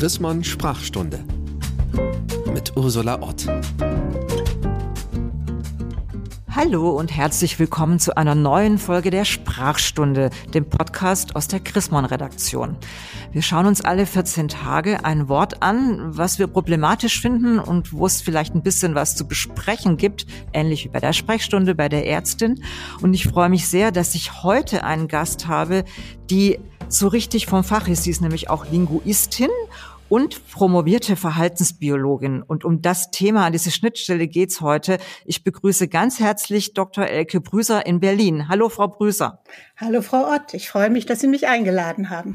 Chrismon Sprachstunde mit Ursula Ott. Hallo und herzlich willkommen zu einer neuen Folge der Sprachstunde, dem Podcast aus der Chrismon Redaktion. Wir schauen uns alle 14 Tage ein Wort an, was wir problematisch finden und wo es vielleicht ein bisschen was zu besprechen gibt, ähnlich wie bei der Sprechstunde bei der Ärztin. Und ich freue mich sehr, dass ich heute einen Gast habe, die so richtig vom Fach ist. Sie ist nämlich auch Linguistin und promovierte Verhaltensbiologin. Und um das Thema, an diese Schnittstelle geht's heute. Ich begrüße ganz herzlich Dr. Elke Brüser in Berlin. Hallo, Frau Brüser. Hallo, Frau Ott. Ich freue mich, dass Sie mich eingeladen haben.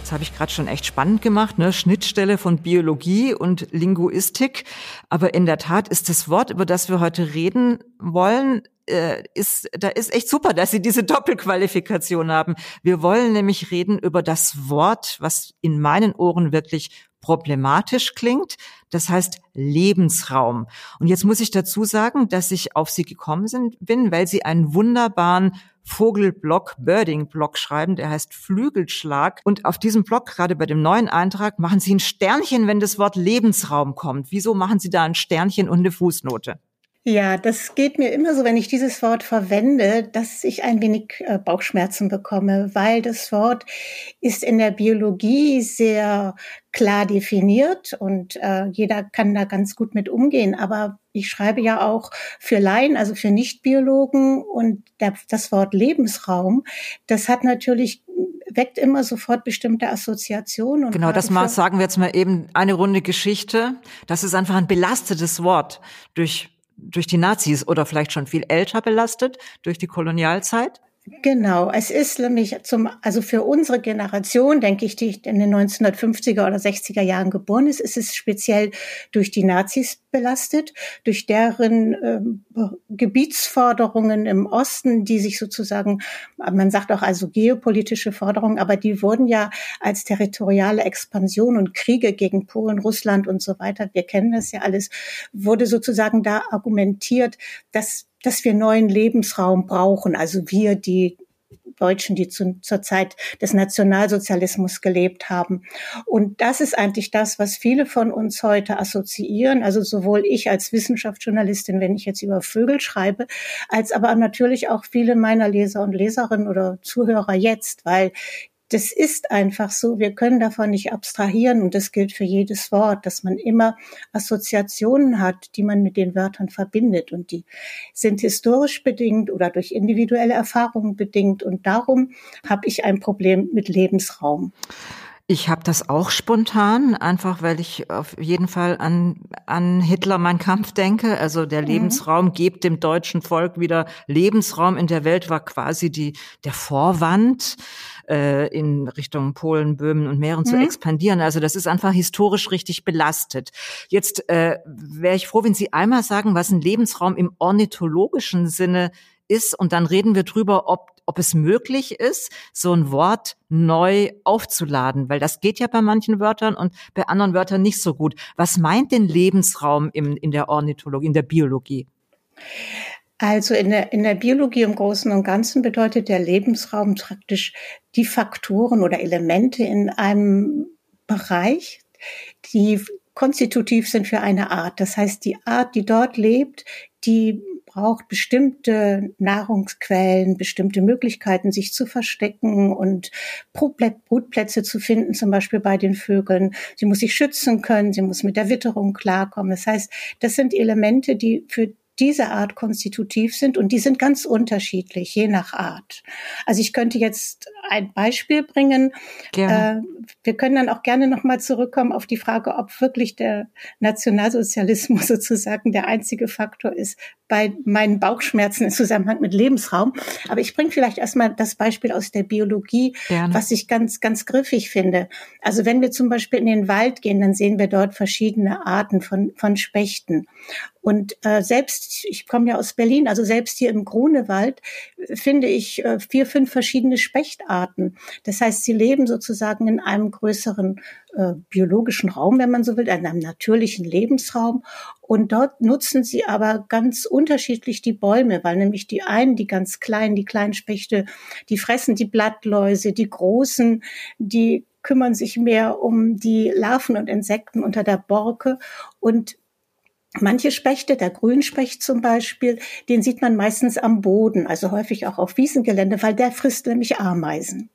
Das habe ich gerade schon echt spannend gemacht, ne? Schnittstelle von Biologie und Linguistik. Aber in der Tat ist das Wort, über das wir heute reden wollen, äh, ist, da ist echt super, dass Sie diese Doppelqualifikation haben. Wir wollen nämlich reden über das Wort, was in meinen Ohren wirklich problematisch klingt. Das heißt Lebensraum. Und jetzt muss ich dazu sagen, dass ich auf Sie gekommen bin, weil Sie einen wunderbaren Vogelblog, Birding-Blog schreiben, der heißt Flügelschlag. Und auf diesem Blog, gerade bei dem neuen Eintrag, machen Sie ein Sternchen, wenn das Wort Lebensraum kommt. Wieso machen Sie da ein Sternchen und eine Fußnote? Ja, das geht mir immer so, wenn ich dieses Wort verwende, dass ich ein wenig äh, Bauchschmerzen bekomme, weil das Wort ist in der Biologie sehr klar definiert und äh, jeder kann da ganz gut mit umgehen. Aber ich schreibe ja auch für Laien, also für Nichtbiologen und der, das Wort Lebensraum, das hat natürlich weckt immer sofort bestimmte Assoziationen. genau, das mal sagen wir jetzt mal eben eine Runde Geschichte. Das ist einfach ein belastetes Wort durch durch die Nazis oder vielleicht schon viel älter belastet durch die Kolonialzeit? Genau, es ist nämlich zum, also für unsere Generation, denke ich, die in den 1950er oder 60er Jahren geboren ist, ist es speziell durch die Nazis belastet, durch deren ähm, Gebietsforderungen im Osten, die sich sozusagen, man sagt auch also geopolitische Forderungen, aber die wurden ja als territoriale Expansion und Kriege gegen Polen, Russland und so weiter, wir kennen das ja alles, wurde sozusagen da argumentiert, dass dass wir neuen Lebensraum brauchen. Also wir, die Deutschen, die zu, zur Zeit des Nationalsozialismus gelebt haben. Und das ist eigentlich das, was viele von uns heute assoziieren. Also sowohl ich als Wissenschaftsjournalistin, wenn ich jetzt über Vögel schreibe, als aber natürlich auch viele meiner Leser und Leserinnen oder Zuhörer jetzt, weil das ist einfach so. Wir können davon nicht abstrahieren und das gilt für jedes Wort, dass man immer Assoziationen hat, die man mit den Wörtern verbindet und die sind historisch bedingt oder durch individuelle Erfahrungen bedingt und darum habe ich ein Problem mit Lebensraum. Ich habe das auch spontan, einfach weil ich auf jeden Fall an, an Hitler mein Kampf denke. Also der mhm. Lebensraum gibt dem deutschen Volk wieder Lebensraum in der Welt war quasi die der Vorwand äh, in Richtung Polen, Böhmen und Mähren mhm. zu expandieren. Also das ist einfach historisch richtig belastet. Jetzt äh, wäre ich froh, wenn Sie einmal sagen, was ein Lebensraum im ornithologischen Sinne ist und dann reden wir drüber, ob, ob es möglich ist, so ein Wort neu aufzuladen, weil das geht ja bei manchen Wörtern und bei anderen Wörtern nicht so gut. Was meint denn Lebensraum im, in der Ornithologie, in der Biologie? Also in der, in der Biologie im Großen und Ganzen bedeutet der Lebensraum praktisch die Faktoren oder Elemente in einem Bereich, die konstitutiv sind für eine Art. Das heißt, die Art, die dort lebt, die braucht bestimmte Nahrungsquellen, bestimmte Möglichkeiten, sich zu verstecken und Brutplätze zu finden, zum Beispiel bei den Vögeln. Sie muss sich schützen können, sie muss mit der Witterung klarkommen. Das heißt, das sind Elemente, die für diese Art konstitutiv sind und die sind ganz unterschiedlich, je nach Art. Also ich könnte jetzt ein Beispiel bringen. Gerne. Äh, wir können dann auch gerne nochmal zurückkommen auf die Frage, ob wirklich der Nationalsozialismus sozusagen der einzige Faktor ist bei meinen Bauchschmerzen im Zusammenhang mit Lebensraum. Aber ich bringe vielleicht erstmal das Beispiel aus der Biologie, gerne. was ich ganz, ganz griffig finde. Also wenn wir zum Beispiel in den Wald gehen, dann sehen wir dort verschiedene Arten von, von Spechten. Und äh, selbst, ich komme ja aus Berlin, also selbst hier im Grunewald finde ich äh, vier, fünf verschiedene Spechtarten. Das heißt, sie leben sozusagen in einem größeren äh, biologischen Raum, wenn man so will, in einem natürlichen Lebensraum. Und dort nutzen sie aber ganz unterschiedlich die Bäume, weil nämlich die einen, die ganz kleinen, die kleinen Spechte, die fressen die Blattläuse, die großen, die kümmern sich mehr um die Larven und Insekten unter der Borke und Manche Spechte, der Grünspecht zum Beispiel, den sieht man meistens am Boden, also häufig auch auf Wiesengelände, weil der frisst nämlich Ameisen.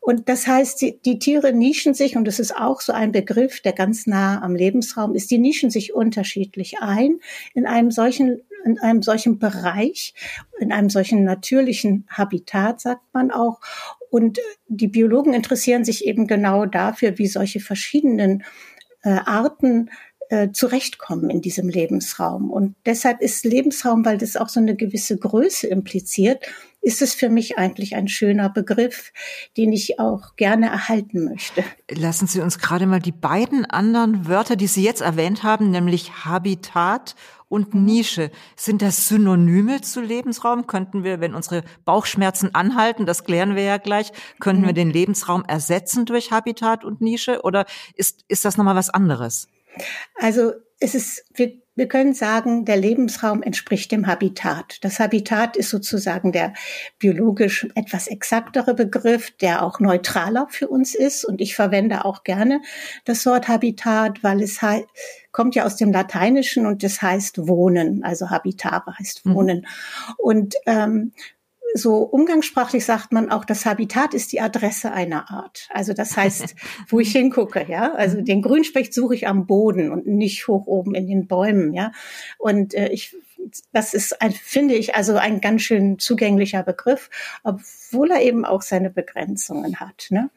Und das heißt, die, die Tiere nischen sich, und das ist auch so ein Begriff, der ganz nah am Lebensraum ist, die nischen sich unterschiedlich ein in einem solchen in einem solchen Bereich, in einem solchen natürlichen Habitat, sagt man auch. Und die Biologen interessieren sich eben genau dafür, wie solche verschiedenen äh, Arten äh, zurechtkommen in diesem Lebensraum. Und deshalb ist Lebensraum, weil das auch so eine gewisse Größe impliziert, ist es für mich eigentlich ein schöner Begriff, den ich auch gerne erhalten möchte. Lassen Sie uns gerade mal die beiden anderen Wörter, die Sie jetzt erwähnt haben, nämlich Habitat und. Nische. Sind das Synonyme zu Lebensraum? Könnten wir, wenn unsere Bauchschmerzen anhalten, das klären wir ja gleich, könnten wir mhm. den Lebensraum ersetzen durch Habitat und Nische? Oder ist, ist das nochmal was anderes? Also es ist, wir, wir können sagen, der Lebensraum entspricht dem Habitat. Das Habitat ist sozusagen der biologisch etwas exaktere Begriff, der auch neutraler für uns ist. Und ich verwende auch gerne das Wort Habitat, weil es kommt ja aus dem Lateinischen und das heißt Wohnen. Also Habitare heißt mhm. Wohnen. Mhm. Und ähm, so umgangssprachlich sagt man auch, das Habitat ist die Adresse einer Art. Also das heißt, wo ich hingucke, ja. Also mhm. den Grünspecht suche ich am Boden und nicht hoch oben in den Bäumen, ja. Und äh, ich das ist, ein, finde ich, also ein ganz schön zugänglicher Begriff, obwohl er eben auch seine Begrenzungen hat. Ne?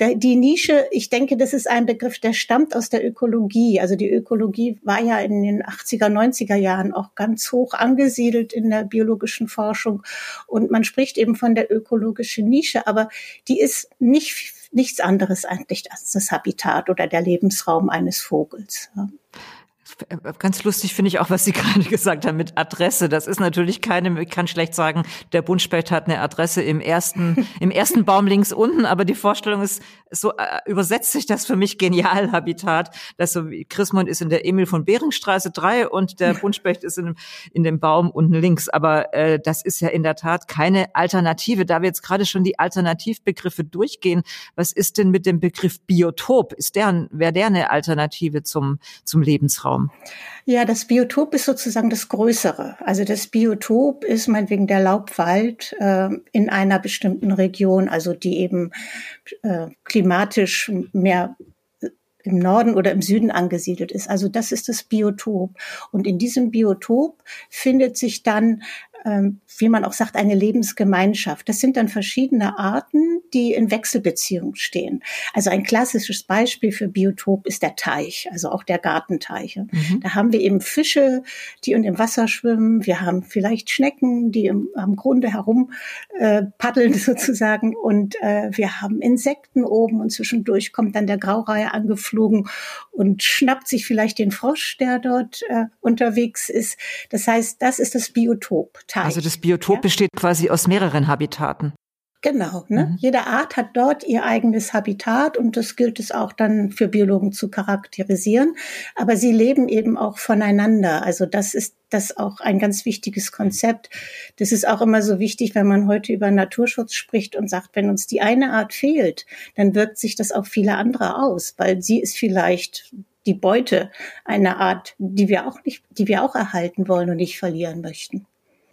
Die Nische, ich denke, das ist ein Begriff, der stammt aus der Ökologie. Also die Ökologie war ja in den 80er, 90er Jahren auch ganz hoch angesiedelt in der biologischen Forschung. Und man spricht eben von der ökologischen Nische, aber die ist nicht nichts anderes eigentlich als das Habitat oder der Lebensraum eines Vogels. Ganz lustig finde ich auch, was Sie gerade gesagt haben mit Adresse. Das ist natürlich keine, ich kann schlecht sagen, der Buntspecht hat eine Adresse im ersten, im ersten Baum links unten, aber die Vorstellung ist, so äh, übersetzt sich das für mich genial, Habitat. Das so wie Chrismund ist in der Emil von Beringstraße 3 und der Buntspecht ist in, in dem Baum unten links. Aber äh, das ist ja in der Tat keine Alternative. Da wir jetzt gerade schon die Alternativbegriffe durchgehen, was ist denn mit dem Begriff Biotop? Ist der, wäre der eine Alternative zum, zum Lebensraum? Ja, das Biotop ist sozusagen das Größere. Also das Biotop ist meinetwegen der Laubwald äh, in einer bestimmten Region, also die eben äh, klimatisch mehr im Norden oder im Süden angesiedelt ist. Also das ist das Biotop. Und in diesem Biotop findet sich dann wie man auch sagt, eine Lebensgemeinschaft. Das sind dann verschiedene Arten, die in Wechselbeziehung stehen. Also ein klassisches Beispiel für Biotop ist der Teich, also auch der Gartenteich. Mhm. Da haben wir eben Fische, die in dem Wasser schwimmen. Wir haben vielleicht Schnecken, die im, am Grunde herum äh, paddeln sozusagen. Und äh, wir haben Insekten oben und zwischendurch kommt dann der Graureihe angeflogen und schnappt sich vielleicht den Frosch, der dort äh, unterwegs ist. Das heißt, das ist das Biotop. Teich. Also das Biotop ja? besteht quasi aus mehreren Habitaten. Genau, ne? Mhm. Jede Art hat dort ihr eigenes Habitat und das gilt es auch dann für Biologen zu charakterisieren. Aber sie leben eben auch voneinander. Also das ist das auch ein ganz wichtiges Konzept. Das ist auch immer so wichtig, wenn man heute über Naturschutz spricht und sagt, wenn uns die eine Art fehlt, dann wirkt sich das auf viele andere aus, weil sie ist vielleicht die Beute einer Art, die wir auch nicht, die wir auch erhalten wollen und nicht verlieren möchten.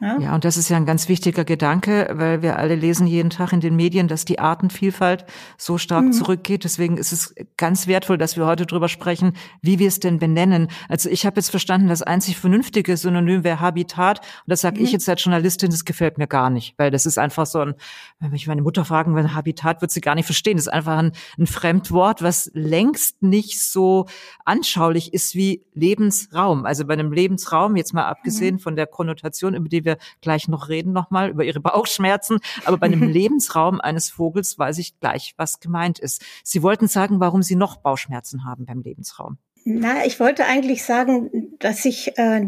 Ja? ja, und das ist ja ein ganz wichtiger Gedanke, weil wir alle lesen jeden Tag in den Medien, dass die Artenvielfalt so stark mhm. zurückgeht. Deswegen ist es ganz wertvoll, dass wir heute drüber sprechen, wie wir es denn benennen. Also ich habe jetzt verstanden, das einzig vernünftige Synonym wäre Habitat. Und das sage mhm. ich jetzt als Journalistin, das gefällt mir gar nicht, weil das ist einfach so ein, wenn ich meine Mutter fragen will, Habitat wird sie gar nicht verstehen. Das ist einfach ein, ein Fremdwort, was längst nicht so anschaulich ist wie Lebensraum. Also bei einem Lebensraum, jetzt mal abgesehen mhm. von der Konnotation, über die wir wir gleich noch reden nochmal über ihre Bauchschmerzen. Aber bei einem Lebensraum eines Vogels weiß ich gleich, was gemeint ist. Sie wollten sagen, warum Sie noch Bauchschmerzen haben beim Lebensraum. Na, ich wollte eigentlich sagen, dass ich, äh,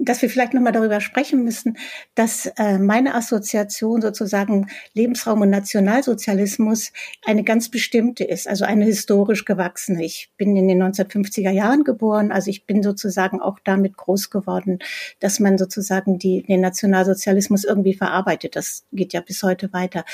dass wir vielleicht nochmal darüber sprechen müssen, dass äh, meine Assoziation sozusagen Lebensraum und Nationalsozialismus eine ganz bestimmte ist, also eine historisch gewachsene. Ich bin in den 1950er Jahren geboren, also ich bin sozusagen auch damit groß geworden, dass man sozusagen die, den Nationalsozialismus irgendwie verarbeitet. Das geht ja bis heute weiter.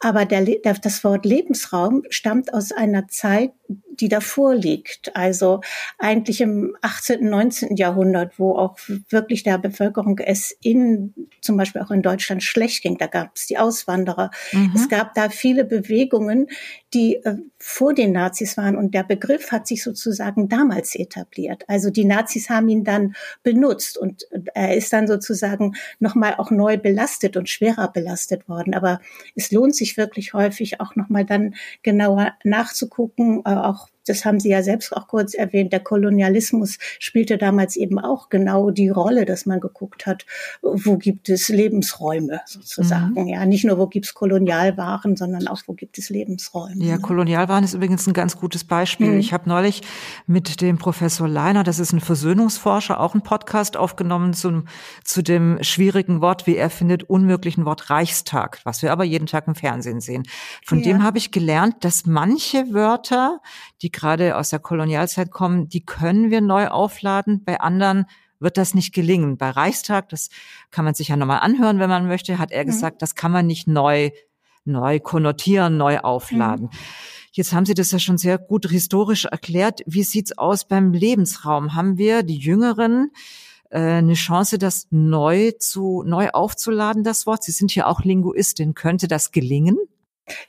Aber der, der, das Wort Lebensraum stammt aus einer Zeit, die davor liegt. Also eigentlich im 18., 19. Jahrhundert, wo auch wirklich der Bevölkerung es in, zum Beispiel auch in Deutschland schlecht ging. Da gab es die Auswanderer. Mhm. Es gab da viele Bewegungen, die äh, vor den Nazis waren. Und der Begriff hat sich sozusagen damals etabliert. Also die Nazis haben ihn dann benutzt und er ist dann sozusagen nochmal auch neu belastet und schwerer belastet worden. Aber es lohnt sich wirklich häufig auch nochmal dann genauer nachzugucken, äh, auch das haben Sie ja selbst auch kurz erwähnt, der Kolonialismus spielte damals eben auch genau die Rolle, dass man geguckt hat, wo gibt es Lebensräume sozusagen. Mhm. Ja, nicht nur, wo gibt es Kolonialwaren, sondern auch, wo gibt es Lebensräume. Ja, ne? Kolonialwaren ist übrigens ein ganz gutes Beispiel. Mhm. Ich habe neulich mit dem Professor Leiner, das ist ein Versöhnungsforscher, auch einen Podcast aufgenommen zum, zu dem schwierigen Wort, wie er findet, unmöglichen Wort Reichstag, was wir aber jeden Tag im Fernsehen sehen. Von ja. dem habe ich gelernt, dass manche Wörter, die gerade aus der Kolonialzeit kommen, die können wir neu aufladen. Bei anderen wird das nicht gelingen. Bei Reichstag, das kann man sich ja nochmal anhören, wenn man möchte, hat er mhm. gesagt, das kann man nicht neu, neu konnotieren, neu aufladen. Mhm. Jetzt haben Sie das ja schon sehr gut historisch erklärt. Wie sieht's aus beim Lebensraum? Haben wir die Jüngeren äh, eine Chance, das neu zu neu aufzuladen, das Wort? Sie sind ja auch Linguistin. Könnte das gelingen?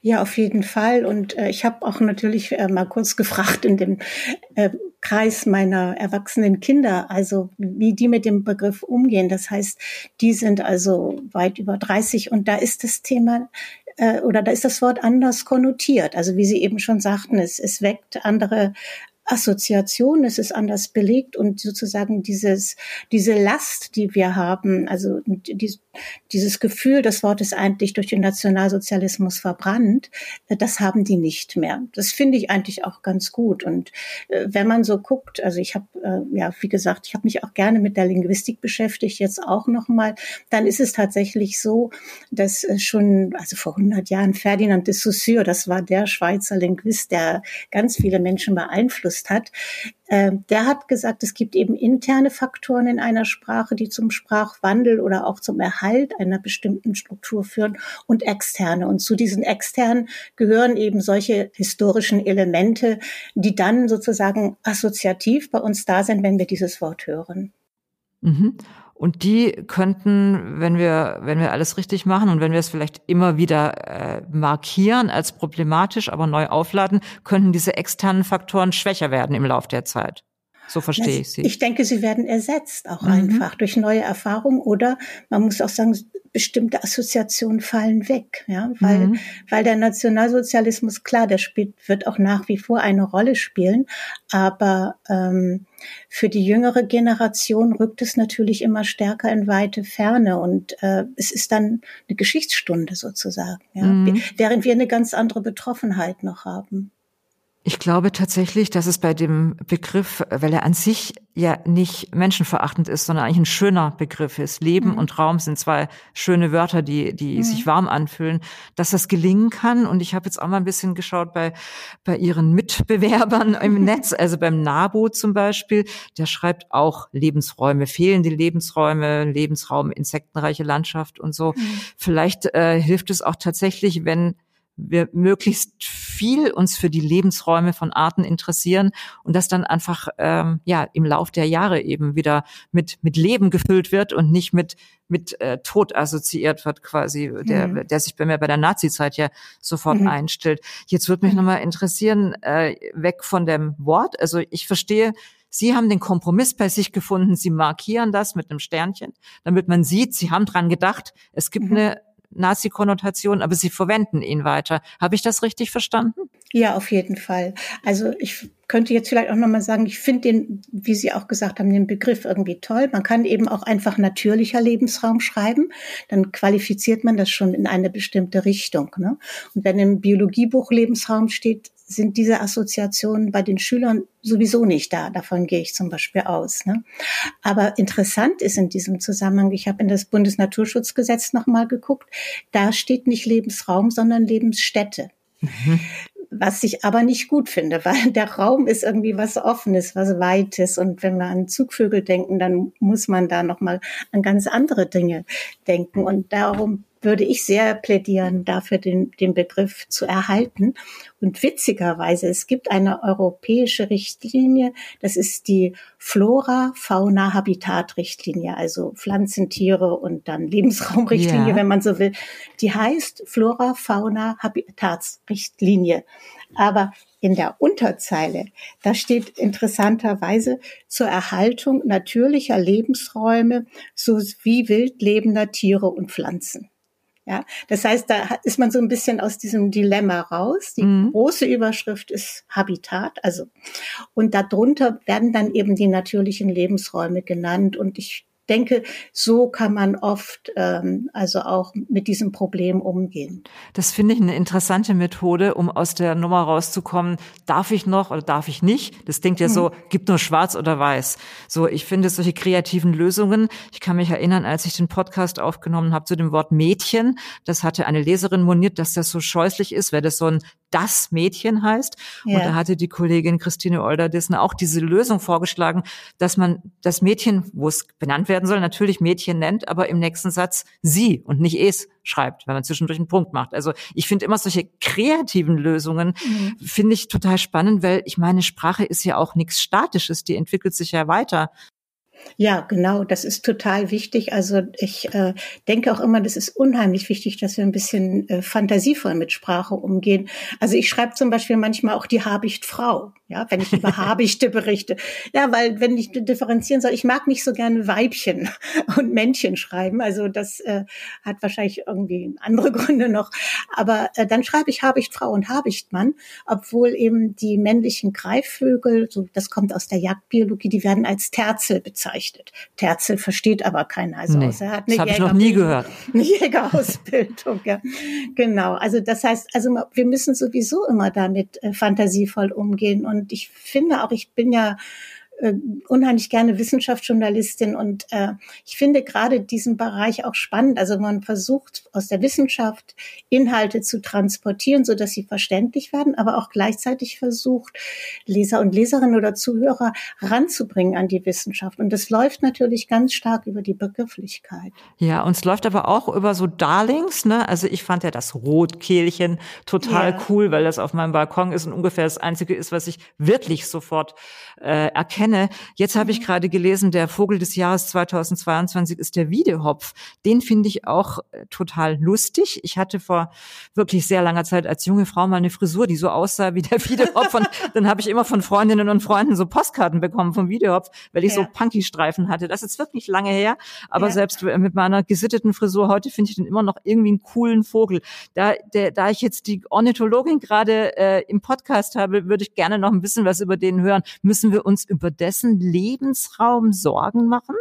Ja, auf jeden Fall. Und äh, ich habe auch natürlich äh, mal kurz gefragt in dem äh, Kreis meiner erwachsenen Kinder, also wie die mit dem Begriff umgehen. Das heißt, die sind also weit über 30 und da ist das Thema äh, oder da ist das Wort anders konnotiert. Also wie Sie eben schon sagten, es, es weckt andere Assoziation, es ist anders belegt und sozusagen dieses, diese Last, die wir haben, also die, dieses Gefühl, das Wort ist eigentlich durch den Nationalsozialismus verbrannt, äh, das haben die nicht mehr. Das finde ich eigentlich auch ganz gut. Und äh, wenn man so guckt, also ich habe, äh, ja, wie gesagt, ich habe mich auch gerne mit der Linguistik beschäftigt, jetzt auch nochmal, dann ist es tatsächlich so, dass schon, also vor 100 Jahren Ferdinand de Saussure, das war der Schweizer Linguist, der ganz viele Menschen beeinflusst beeinflusst hat, äh, der hat gesagt, es gibt eben interne Faktoren in einer Sprache, die zum Sprachwandel oder auch zum Erhalt einer bestimmten Struktur führen und externe. Und zu diesen externen gehören eben solche historischen Elemente, die dann sozusagen assoziativ bei uns da sind, wenn wir dieses Wort hören. Mhm. Und die könnten, wenn wir, wenn wir alles richtig machen und wenn wir es vielleicht immer wieder äh, markieren als problematisch, aber neu aufladen, könnten diese externen Faktoren schwächer werden im Laufe der Zeit. So verstehe ich sie. Ich denke, sie werden ersetzt auch mhm. einfach durch neue Erfahrungen oder man muss auch sagen, bestimmte Assoziationen fallen weg, ja, weil, mhm. weil der Nationalsozialismus, klar, der spielt, wird auch nach wie vor eine Rolle spielen, aber ähm, für die jüngere Generation rückt es natürlich immer stärker in weite Ferne und äh, es ist dann eine Geschichtsstunde sozusagen, ja, mhm. während wir eine ganz andere Betroffenheit noch haben. Ich glaube tatsächlich, dass es bei dem Begriff, weil er an sich ja nicht menschenverachtend ist, sondern eigentlich ein schöner Begriff ist. Leben mhm. und Raum sind zwei schöne Wörter, die, die mhm. sich warm anfühlen, dass das gelingen kann. Und ich habe jetzt auch mal ein bisschen geschaut bei, bei ihren Mitbewerbern im Netz, also beim NABO zum Beispiel, der schreibt auch Lebensräume, fehlende Lebensräume, Lebensraum, insektenreiche Landschaft und so. Mhm. Vielleicht äh, hilft es auch tatsächlich, wenn wir möglichst viel uns für die Lebensräume von Arten interessieren und das dann einfach ähm, ja im Lauf der Jahre eben wieder mit mit Leben gefüllt wird und nicht mit mit äh, Tod assoziiert wird quasi, der mhm. der sich bei mir bei der Nazi-Zeit ja sofort mhm. einstellt. Jetzt würde mich mhm. nochmal interessieren, äh, weg von dem Wort. Also ich verstehe, Sie haben den Kompromiss bei sich gefunden. Sie markieren das mit einem Sternchen, damit man sieht, Sie haben dran gedacht. Es gibt mhm. eine Nazi-Konnotation, aber Sie verwenden ihn weiter. Habe ich das richtig verstanden? Ja, auf jeden Fall. Also ich könnte jetzt vielleicht auch nochmal sagen, ich finde den, wie Sie auch gesagt haben, den Begriff irgendwie toll. Man kann eben auch einfach natürlicher Lebensraum schreiben. Dann qualifiziert man das schon in eine bestimmte Richtung. Ne? Und wenn im Biologiebuch Lebensraum steht, sind diese Assoziationen bei den Schülern sowieso nicht da. Davon gehe ich zum Beispiel aus. Ne? Aber interessant ist in diesem Zusammenhang, ich habe in das Bundesnaturschutzgesetz nochmal geguckt, da steht nicht Lebensraum, sondern Lebensstätte. Mhm. Was ich aber nicht gut finde, weil der Raum ist irgendwie was Offenes, was Weites. Und wenn wir an Zugvögel denken, dann muss man da nochmal an ganz andere Dinge denken. Und darum würde ich sehr plädieren, dafür den, den Begriff zu erhalten. Und witzigerweise, es gibt eine europäische Richtlinie, das ist die Flora-Fauna-Habitat-Richtlinie, also Pflanzen, Tiere und dann Lebensraumrichtlinie, ja. wenn man so will. Die heißt Flora-Fauna-Habitatsrichtlinie. Aber in der Unterzeile, da steht interessanterweise zur Erhaltung natürlicher Lebensräume sowie wildlebender Tiere und Pflanzen. Ja, das heißt, da ist man so ein bisschen aus diesem Dilemma raus. Die mhm. große Überschrift ist Habitat, also und darunter werden dann eben die natürlichen Lebensräume genannt. Und ich denke, so kann man oft ähm, also auch mit diesem Problem umgehen. Das finde ich eine interessante Methode, um aus der Nummer rauszukommen. Darf ich noch oder darf ich nicht? Das klingt ja hm. so, gibt nur schwarz oder weiß. So, ich finde solche kreativen Lösungen. Ich kann mich erinnern, als ich den Podcast aufgenommen habe zu dem Wort Mädchen, das hatte eine Leserin moniert, dass das so scheußlich ist, weil das so ein das Mädchen heißt. Ja. Und da hatte die Kollegin Christine Olderdissen auch diese Lösung vorgeschlagen, dass man das Mädchen, wo es benannt werden soll, natürlich Mädchen nennt, aber im nächsten Satz sie und nicht es schreibt, wenn man zwischendurch einen Punkt macht. Also ich finde immer solche kreativen Lösungen, mhm. finde ich total spannend, weil ich meine, Sprache ist ja auch nichts Statisches, die entwickelt sich ja weiter. Ja, genau, das ist total wichtig. Also ich äh, denke auch immer, das ist unheimlich wichtig, dass wir ein bisschen äh, fantasievoll mit Sprache umgehen. Also ich schreibe zum Beispiel manchmal auch die Habicht Frau, ja, wenn ich über Habichte berichte. Ja, weil wenn ich differenzieren soll, ich mag nicht so gerne Weibchen und Männchen schreiben. Also das äh, hat wahrscheinlich irgendwie andere Gründe noch. Aber äh, dann schreibe ich Habicht Frau und Habichtmann, obwohl eben die männlichen Greifvögel, so das kommt aus der Jagdbiologie, die werden als Terzel bezeichnet bezeichnet. Terzel versteht aber keiner. Also nee, er hat eine das habe ich noch nie gehört. Eine Jägerausbildung, ja. Genau. Also das heißt, also wir müssen sowieso immer damit äh, fantasievoll umgehen. Und ich finde auch, ich bin ja äh, unheimlich gerne Wissenschaftsjournalistin und äh, ich finde gerade diesen Bereich auch spannend. Also man versucht aus der Wissenschaft Inhalte zu transportieren, so dass sie verständlich werden, aber auch gleichzeitig versucht Leser und Leserinnen oder Zuhörer ranzubringen an die Wissenschaft. Und das läuft natürlich ganz stark über die Begrifflichkeit. Ja, und es läuft aber auch über so Darlings. Ne? Also ich fand ja das Rotkehlchen total ja. cool, weil das auf meinem Balkon ist und ungefähr das einzige ist, was ich wirklich sofort äh, erkenne kenne. Jetzt habe ich mhm. gerade gelesen, der Vogel des Jahres 2022 ist der Wiedehopf. Den finde ich auch äh, total lustig. Ich hatte vor wirklich sehr langer Zeit als junge Frau mal eine Frisur, die so aussah wie der Wiedehopf. Und dann habe ich immer von Freundinnen und Freunden so Postkarten bekommen vom Wiedehopf, weil ich ja. so Punky-Streifen hatte. Das ist wirklich lange her. Aber ja. selbst mit meiner gesitteten Frisur heute finde ich den immer noch irgendwie einen coolen Vogel. Da, der, da ich jetzt die Ornithologin gerade äh, im Podcast habe, würde ich gerne noch ein bisschen was über den hören. Müssen wir uns über dessen Lebensraum Sorgen machen?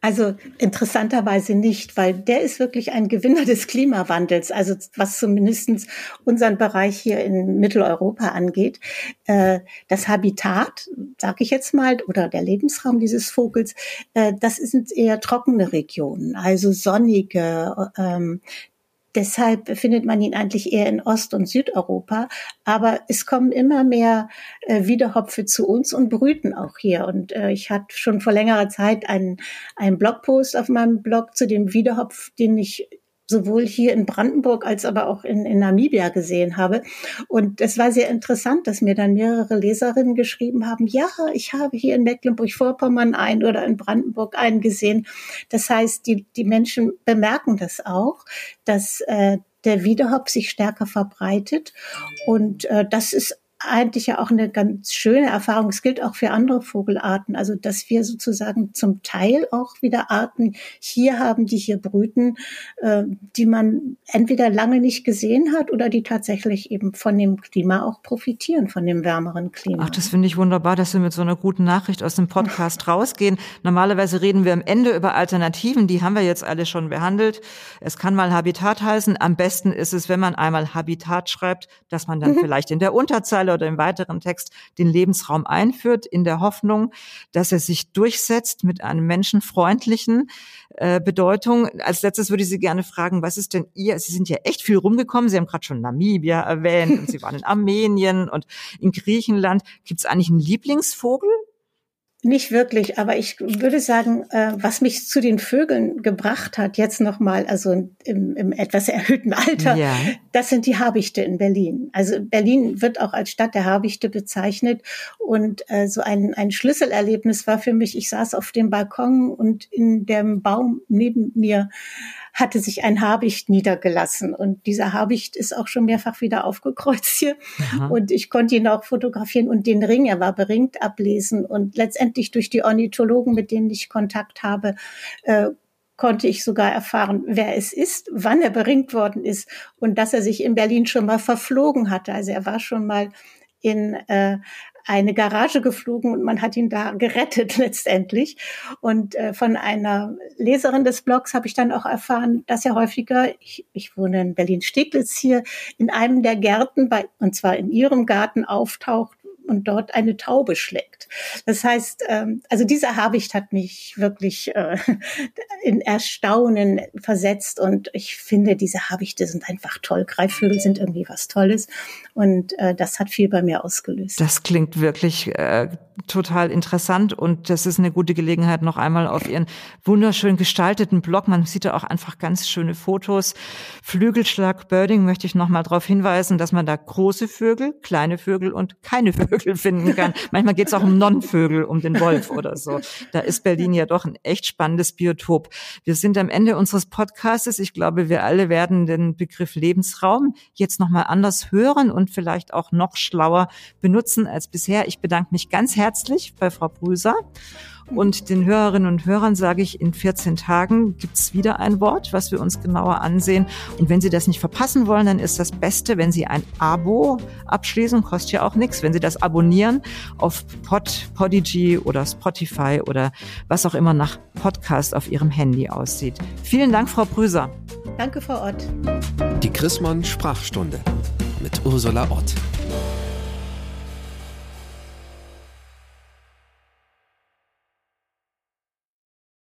Also interessanterweise nicht, weil der ist wirklich ein Gewinner des Klimawandels, also was zumindest unseren Bereich hier in Mitteleuropa angeht. Äh, das Habitat, sage ich jetzt mal, oder der Lebensraum dieses Vogels, äh, das sind eher trockene Regionen, also sonnige, ähm, Deshalb findet man ihn eigentlich eher in Ost- und Südeuropa. Aber es kommen immer mehr äh, Wiederhopfe zu uns und brüten auch hier. Und äh, ich hatte schon vor längerer Zeit einen, einen Blogpost auf meinem Blog zu dem Wiederhopf, den ich sowohl hier in Brandenburg als aber auch in, in Namibia gesehen habe. Und es war sehr interessant, dass mir dann mehrere Leserinnen geschrieben haben, ja, ich habe hier in Mecklenburg-Vorpommern einen oder in Brandenburg einen gesehen. Das heißt, die, die Menschen bemerken das auch, dass äh, der Wiederhopf sich stärker verbreitet. Und äh, das ist eigentlich ja auch eine ganz schöne Erfahrung. Es gilt auch für andere Vogelarten. Also, dass wir sozusagen zum Teil auch wieder Arten hier haben, die hier brüten, äh, die man entweder lange nicht gesehen hat oder die tatsächlich eben von dem Klima auch profitieren, von dem wärmeren Klima. Ach, das finde ich wunderbar, dass wir mit so einer guten Nachricht aus dem Podcast rausgehen. Normalerweise reden wir am Ende über Alternativen. Die haben wir jetzt alle schon behandelt. Es kann mal Habitat heißen. Am besten ist es, wenn man einmal Habitat schreibt, dass man dann mhm. vielleicht in der Unterzeile oder im weiteren Text den Lebensraum einführt, in der Hoffnung, dass er sich durchsetzt mit einem menschenfreundlichen äh, Bedeutung. Als letztes würde ich Sie gerne fragen, was ist denn Ihr, Sie sind ja echt viel rumgekommen, Sie haben gerade schon Namibia erwähnt und Sie waren in Armenien und in Griechenland. Gibt es eigentlich einen Lieblingsvogel? Nicht wirklich, aber ich würde sagen, äh, was mich zu den Vögeln gebracht hat, jetzt nochmal, also im, im etwas erhöhten Alter, ja. das sind die Habichte in Berlin. Also Berlin wird auch als Stadt der Habichte bezeichnet. Und äh, so ein, ein Schlüsselerlebnis war für mich, ich saß auf dem Balkon und in dem Baum neben mir hatte sich ein Habicht niedergelassen. Und dieser Habicht ist auch schon mehrfach wieder aufgekreuzt hier. Aha. Und ich konnte ihn auch fotografieren und den Ring, er war beringt, ablesen. Und letztendlich durch die Ornithologen, mit denen ich Kontakt habe, äh, konnte ich sogar erfahren, wer es ist, wann er beringt worden ist und dass er sich in Berlin schon mal verflogen hatte. Also er war schon mal in äh, eine Garage geflogen und man hat ihn da gerettet letztendlich. Und äh, von einer Leserin des Blogs habe ich dann auch erfahren, dass er häufiger, ich, ich wohne in Berlin-Steglitz hier, in einem der Gärten, bei, und zwar in ihrem Garten auftaucht, und dort eine Taube schlägt. Das heißt, ähm, also dieser Habicht hat mich wirklich äh, in Erstaunen versetzt und ich finde, diese Habichte sind einfach toll. Greifvögel sind irgendwie was Tolles und äh, das hat viel bei mir ausgelöst. Das klingt wirklich äh, total interessant und das ist eine gute Gelegenheit, noch einmal auf Ihren wunderschön gestalteten Blog. Man sieht da auch einfach ganz schöne Fotos. Flügelschlag Birding möchte ich noch mal darauf hinweisen, dass man da große Vögel, kleine Vögel und keine Vögel finden kann. Manchmal geht es auch um Nonnenvögel, um den Wolf oder so. Da ist Berlin ja doch ein echt spannendes Biotop. Wir sind am Ende unseres Podcastes. Ich glaube, wir alle werden den Begriff Lebensraum jetzt noch mal anders hören und vielleicht auch noch schlauer benutzen als bisher. Ich bedanke mich ganz herzlich bei Frau Brüser. Und den Hörerinnen und Hörern sage ich, in 14 Tagen gibt's wieder ein Wort, was wir uns genauer ansehen. Und wenn Sie das nicht verpassen wollen, dann ist das Beste, wenn Sie ein Abo abschließen, kostet ja auch nichts. Wenn Sie das abonnieren auf Pod, Podigy oder Spotify oder was auch immer nach Podcast auf Ihrem Handy aussieht. Vielen Dank, Frau Brüser. Danke, Frau Ott. Die Chrismon Sprachstunde mit Ursula Ott.